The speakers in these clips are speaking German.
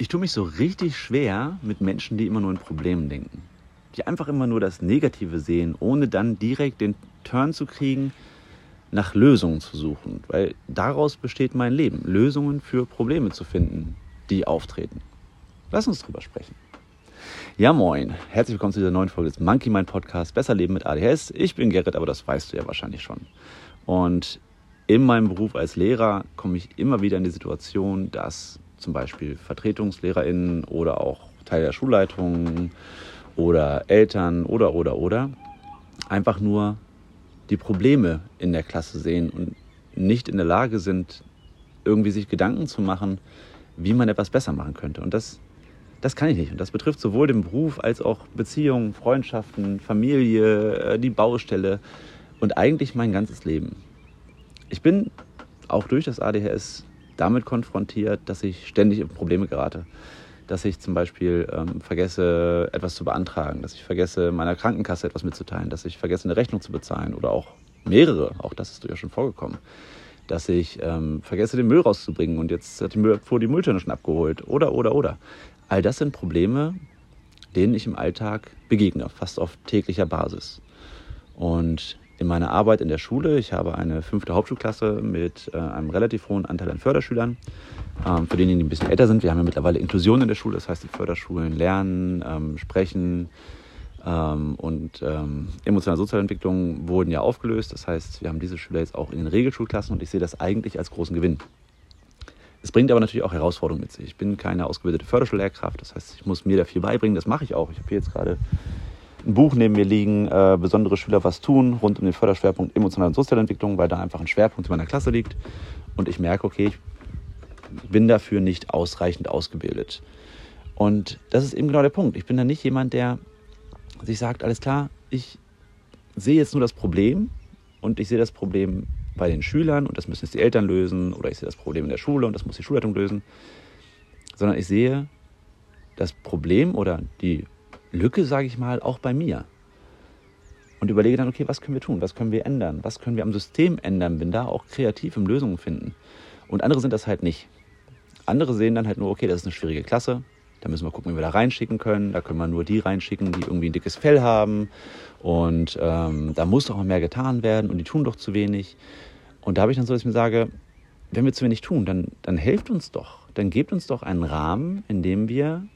Ich tue mich so richtig schwer mit Menschen, die immer nur in Problemen denken. Die einfach immer nur das Negative sehen, ohne dann direkt den Turn zu kriegen, nach Lösungen zu suchen. Weil daraus besteht mein Leben, Lösungen für Probleme zu finden, die auftreten. Lass uns drüber sprechen. Ja, moin. Herzlich willkommen zu dieser neuen Folge des Monkey Mind Podcast Besser Leben mit ADHS. Ich bin Gerrit, aber das weißt du ja wahrscheinlich schon. Und in meinem Beruf als Lehrer komme ich immer wieder in die Situation, dass zum Beispiel VertretungslehrerInnen oder auch Teil der Schulleitung oder Eltern oder oder oder einfach nur die Probleme in der Klasse sehen und nicht in der Lage sind, irgendwie sich Gedanken zu machen, wie man etwas besser machen könnte. Und das, das kann ich nicht. Und das betrifft sowohl den Beruf als auch Beziehungen, Freundschaften, Familie, äh, die Baustelle und eigentlich mein ganzes Leben. Ich bin auch durch das ADHS damit konfrontiert, dass ich ständig in Probleme gerate. Dass ich zum Beispiel ähm, vergesse, etwas zu beantragen, dass ich vergesse, meiner Krankenkasse etwas mitzuteilen, dass ich vergesse, eine Rechnung zu bezahlen oder auch mehrere, auch das ist durchaus schon vorgekommen. Dass ich ähm, vergesse, den Müll rauszubringen und jetzt hat die Müllabfuhr die Mülltonne schon abgeholt oder, oder, oder. All das sind Probleme, denen ich im Alltag begegne, fast auf täglicher Basis. Und in meiner Arbeit in der Schule. Ich habe eine fünfte Hauptschulklasse mit äh, einem relativ hohen Anteil an Förderschülern. Ähm, für diejenigen, die ein bisschen älter sind, wir haben ja mittlerweile Inklusion in der Schule, das heißt, die Förderschulen lernen, ähm, sprechen ähm, und ähm, emotionale Sozialentwicklung wurden ja aufgelöst. Das heißt, wir haben diese Schüler jetzt auch in den Regelschulklassen und ich sehe das eigentlich als großen Gewinn. Es bringt aber natürlich auch Herausforderungen mit sich. Ich bin keine ausgebildete Förderschullehrkraft, das heißt, ich muss mir da viel beibringen, das mache ich auch. Ich habe hier jetzt gerade ein Buch neben mir liegen, äh, besondere Schüler was tun, rund um den Förderschwerpunkt emotionale und Sozialentwicklung, weil da einfach ein Schwerpunkt in meiner Klasse liegt. Und ich merke, okay, ich bin dafür nicht ausreichend ausgebildet. Und das ist eben genau der Punkt. Ich bin da nicht jemand, der sich sagt, alles klar, ich sehe jetzt nur das Problem und ich sehe das Problem bei den Schülern und das müssen jetzt die Eltern lösen oder ich sehe das Problem in der Schule und das muss die Schulleitung lösen, sondern ich sehe das Problem oder die Lücke, sage ich mal, auch bei mir. Und überlege dann, okay, was können wir tun? Was können wir ändern? Was können wir am System ändern? Bin da auch kreativ im Lösungen finden. Und andere sind das halt nicht. Andere sehen dann halt nur, okay, das ist eine schwierige Klasse. Da müssen wir gucken, wie wir da reinschicken können. Da können wir nur die reinschicken, die irgendwie ein dickes Fell haben. Und ähm, da muss doch mal mehr getan werden und die tun doch zu wenig. Und da habe ich dann so, dass ich mir sage, wenn wir zu wenig tun, dann, dann helft uns doch. Dann gebt uns doch einen Rahmen, in dem wir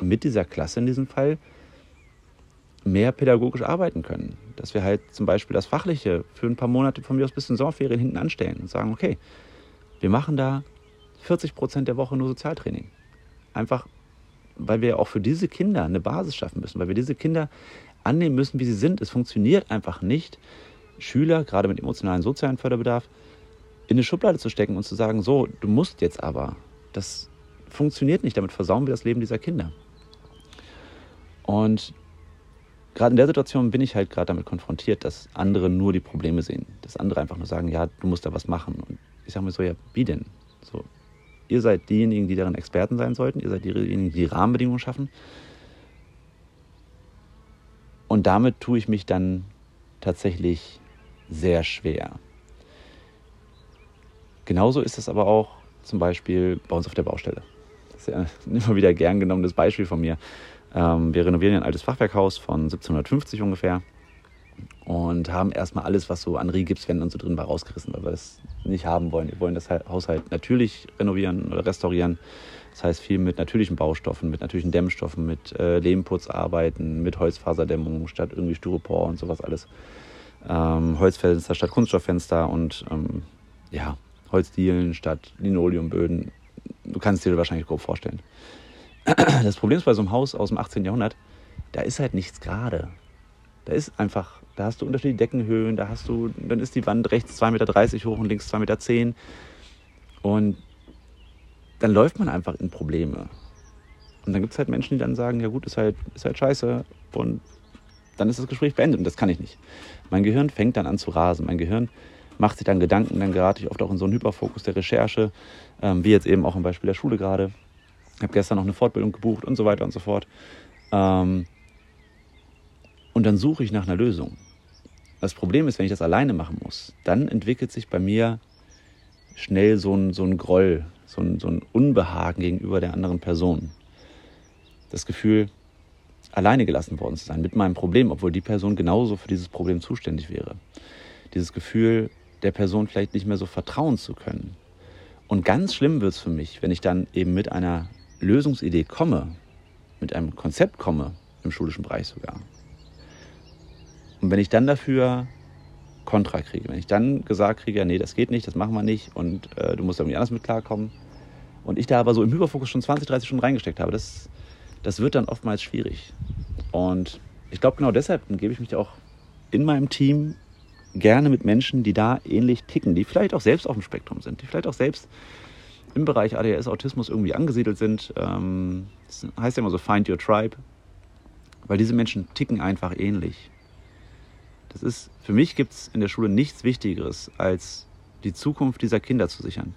mit dieser Klasse in diesem Fall mehr pädagogisch arbeiten können. Dass wir halt zum Beispiel das Fachliche für ein paar Monate von mir aus bis in Sommerferien hinten anstellen und sagen, okay, wir machen da 40 Prozent der Woche nur Sozialtraining. Einfach, weil wir auch für diese Kinder eine Basis schaffen müssen, weil wir diese Kinder annehmen müssen, wie sie sind. Es funktioniert einfach nicht, Schüler, gerade mit emotionalen sozialen Förderbedarf, in eine Schublade zu stecken und zu sagen, so, du musst jetzt aber. Das funktioniert nicht, damit versauen wir das Leben dieser Kinder. Und gerade in der Situation bin ich halt gerade damit konfrontiert, dass andere nur die Probleme sehen. Dass andere einfach nur sagen, ja, du musst da was machen. Und ich sage mir so, ja, wie denn? So, ihr seid diejenigen, die darin Experten sein sollten. Ihr seid diejenigen, die die Rahmenbedingungen schaffen. Und damit tue ich mich dann tatsächlich sehr schwer. Genauso ist es aber auch zum Beispiel bei uns auf der Baustelle. Das ist ja ein immer wieder gern genommenes Beispiel von mir. Ähm, wir renovieren ein altes Fachwerkhaus von 1750 ungefähr und haben erstmal alles, was so an Rigipswänden und so drin war, rausgerissen, weil wir das nicht haben wollen. Wir wollen das Haus halt natürlich renovieren oder restaurieren. Das heißt viel mit natürlichen Baustoffen, mit natürlichen Dämmstoffen, mit äh, Lehmputz arbeiten, mit Holzfaserdämmung statt irgendwie Styropor und sowas alles. Ähm, Holzfenster statt Kunststofffenster und ähm, ja, Holzdielen statt Linoleumböden. Du kannst dir wahrscheinlich grob vorstellen. Das Problem ist bei so einem Haus aus dem 18. Jahrhundert, da ist halt nichts gerade. Da ist einfach, da hast du unterschiedliche Deckenhöhen, da hast du, dann ist die Wand rechts 2,30 Meter hoch und links 2,10 Meter. Und dann läuft man einfach in Probleme. Und dann gibt es halt Menschen, die dann sagen, ja gut, ist halt, ist halt scheiße. Und dann ist das Gespräch beendet und das kann ich nicht. Mein Gehirn fängt dann an zu rasen. Mein Gehirn macht sich dann Gedanken, dann gerate ich oft auch in so einen Hyperfokus der Recherche, ähm, wie jetzt eben auch im Beispiel der Schule gerade. Habe gestern noch eine Fortbildung gebucht und so weiter und so fort. Ähm, und dann suche ich nach einer Lösung. Das Problem ist, wenn ich das alleine machen muss, dann entwickelt sich bei mir schnell so ein, so ein Groll, so ein, so ein Unbehagen gegenüber der anderen Person. Das Gefühl, alleine gelassen worden zu sein mit meinem Problem, obwohl die Person genauso für dieses Problem zuständig wäre. Dieses Gefühl, der Person vielleicht nicht mehr so vertrauen zu können. Und ganz schlimm wird es für mich, wenn ich dann eben mit einer Lösungsidee komme, mit einem Konzept komme, im schulischen Bereich sogar. Und wenn ich dann dafür Kontra kriege, wenn ich dann gesagt kriege, nee, das geht nicht, das machen wir nicht und äh, du musst irgendwie anders mit klarkommen. Und ich da aber so im Hyperfokus schon 20, 30 Stunden reingesteckt habe, das, das wird dann oftmals schwierig. Und ich glaube, genau deshalb gebe ich mich auch in meinem Team gerne mit Menschen, die da ähnlich ticken, die vielleicht auch selbst auf dem Spektrum sind, die vielleicht auch selbst im Bereich ADHS, Autismus irgendwie angesiedelt sind. Ähm, das heißt ja immer so, find your tribe, weil diese Menschen ticken einfach ähnlich. Das ist, für mich gibt es in der Schule nichts Wichtigeres, als die Zukunft dieser Kinder zu sichern.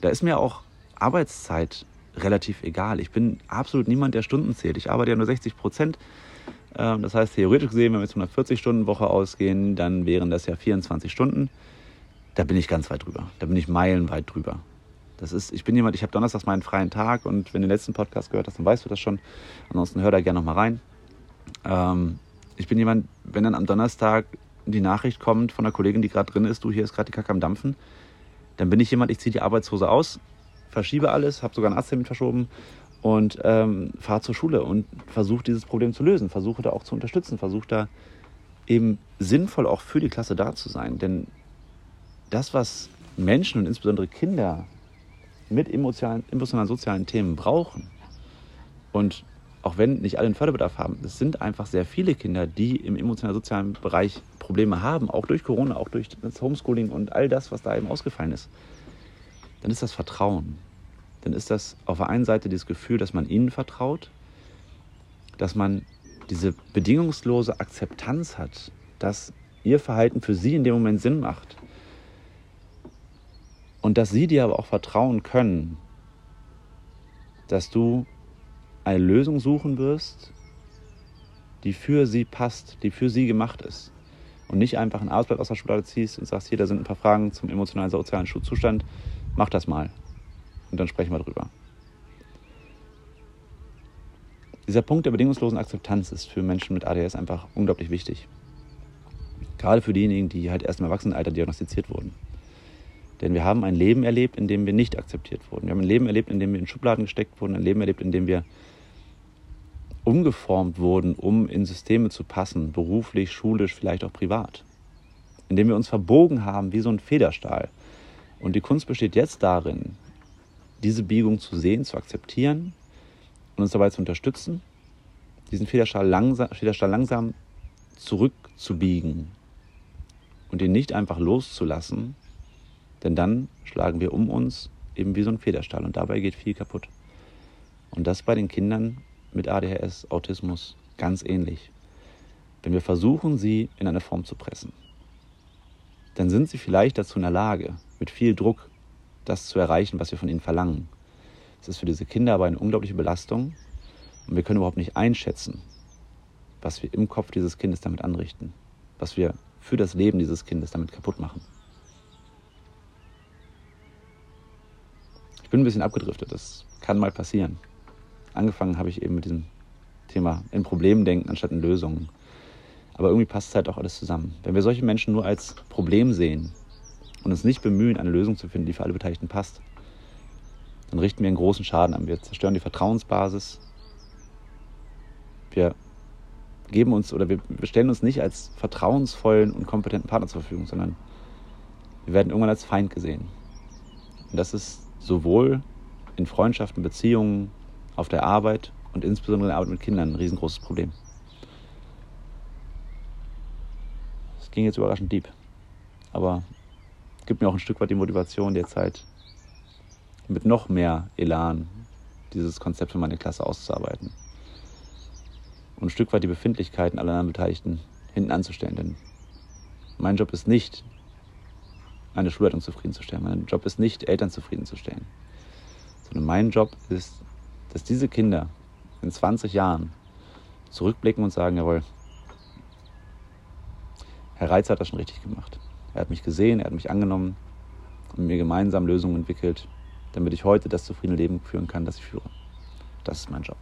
Da ist mir auch Arbeitszeit relativ egal. Ich bin absolut niemand, der Stunden zählt. Ich arbeite ja nur 60 Prozent. Ähm, das heißt, theoretisch gesehen, wenn wir jetzt von einer 40-Stunden-Woche ausgehen, dann wären das ja 24 Stunden. Da bin ich ganz weit drüber. Da bin ich meilenweit drüber. Das ist, ich bin jemand, ich habe donnerstags meinen freien Tag und wenn du den letzten Podcast gehört hast, dann weißt du das schon. Ansonsten hör da gerne nochmal rein. Ähm, ich bin jemand, wenn dann am Donnerstag die Nachricht kommt von einer Kollegin, die gerade drin ist, du, hier ist gerade die Kacke am Dampfen, dann bin ich jemand, ich ziehe die Arbeitshose aus, verschiebe alles, habe sogar einen Arzttermin verschoben und ähm, fahre zur Schule und versuche dieses Problem zu lösen, versuche da auch zu unterstützen, versuche da eben sinnvoll auch für die Klasse da zu sein. Denn das, was Menschen und insbesondere Kinder mit emotionalen, emotionalen sozialen Themen brauchen und auch wenn nicht alle einen Förderbedarf haben, es sind einfach sehr viele Kinder, die im emotional-sozialen Bereich Probleme haben, auch durch Corona, auch durch das Homeschooling und all das, was da eben ausgefallen ist. Dann ist das Vertrauen dann ist das auf der einen Seite dieses Gefühl, dass man ihnen vertraut, dass man diese bedingungslose Akzeptanz hat, dass ihr Verhalten für sie in dem Moment Sinn macht. Und dass sie dir aber auch vertrauen können, dass du eine Lösung suchen wirst, die für sie passt, die für sie gemacht ist. Und nicht einfach ein Arbeitsblatt aus der Schublade ziehst und sagst, hier, da sind ein paar Fragen zum emotionalen, sozialen Zustand, mach das mal und dann sprechen wir drüber. Dieser Punkt der bedingungslosen Akzeptanz ist für Menschen mit ADS einfach unglaublich wichtig. Gerade für diejenigen, die halt erst im Erwachsenenalter diagnostiziert wurden. Denn wir haben ein Leben erlebt, in dem wir nicht akzeptiert wurden. Wir haben ein Leben erlebt, in dem wir in Schubladen gesteckt wurden, ein Leben erlebt, in dem wir umgeformt wurden, um in Systeme zu passen, beruflich, schulisch, vielleicht auch privat. In dem wir uns verbogen haben wie so ein Federstahl. Und die Kunst besteht jetzt darin, diese Biegung zu sehen, zu akzeptieren und uns dabei zu unterstützen, diesen Federstahl langsam, Federstahl langsam zurückzubiegen und ihn nicht einfach loszulassen, denn dann schlagen wir um uns eben wie so ein Federstahl und dabei geht viel kaputt. Und das bei den Kindern mit ADHS, Autismus ganz ähnlich. Wenn wir versuchen, sie in eine Form zu pressen, dann sind sie vielleicht dazu in der Lage, mit viel Druck das zu erreichen, was wir von ihnen verlangen. Es ist für diese Kinder aber eine unglaubliche Belastung und wir können überhaupt nicht einschätzen, was wir im Kopf dieses Kindes damit anrichten, was wir für das Leben dieses Kindes damit kaputt machen. Ich bin ein bisschen abgedriftet, das kann mal passieren. Angefangen habe ich eben mit diesem Thema in Problemen denken anstatt in Lösungen. Aber irgendwie passt es halt auch alles zusammen. Wenn wir solche Menschen nur als Problem sehen, und uns nicht bemühen, eine Lösung zu finden, die für alle Beteiligten passt, dann richten wir einen großen Schaden an. Wir zerstören die Vertrauensbasis. Wir geben uns oder wir stellen uns nicht als vertrauensvollen und kompetenten Partner zur Verfügung, sondern wir werden irgendwann als Feind gesehen. Und das ist sowohl in Freundschaften, Beziehungen, auf der Arbeit und insbesondere in der Arbeit mit Kindern ein riesengroßes Problem. Es ging jetzt überraschend deep. Aber gibt mir auch ein Stück weit die Motivation, derzeit mit noch mehr Elan dieses Konzept für meine Klasse auszuarbeiten. Und ein Stück weit die Befindlichkeiten aller anderen Beteiligten hinten anzustellen. Denn mein Job ist nicht, eine Schulleitung zufriedenzustellen. Mein Job ist nicht, Eltern zufriedenzustellen. Sondern mein Job ist, dass diese Kinder in 20 Jahren zurückblicken und sagen, jawohl, Herr Reitz hat das schon richtig gemacht. Er hat mich gesehen, er hat mich angenommen mit mir gemeinsam Lösungen entwickelt, damit ich heute das zufriedene Leben führen kann, das ich führe. Das ist mein Job.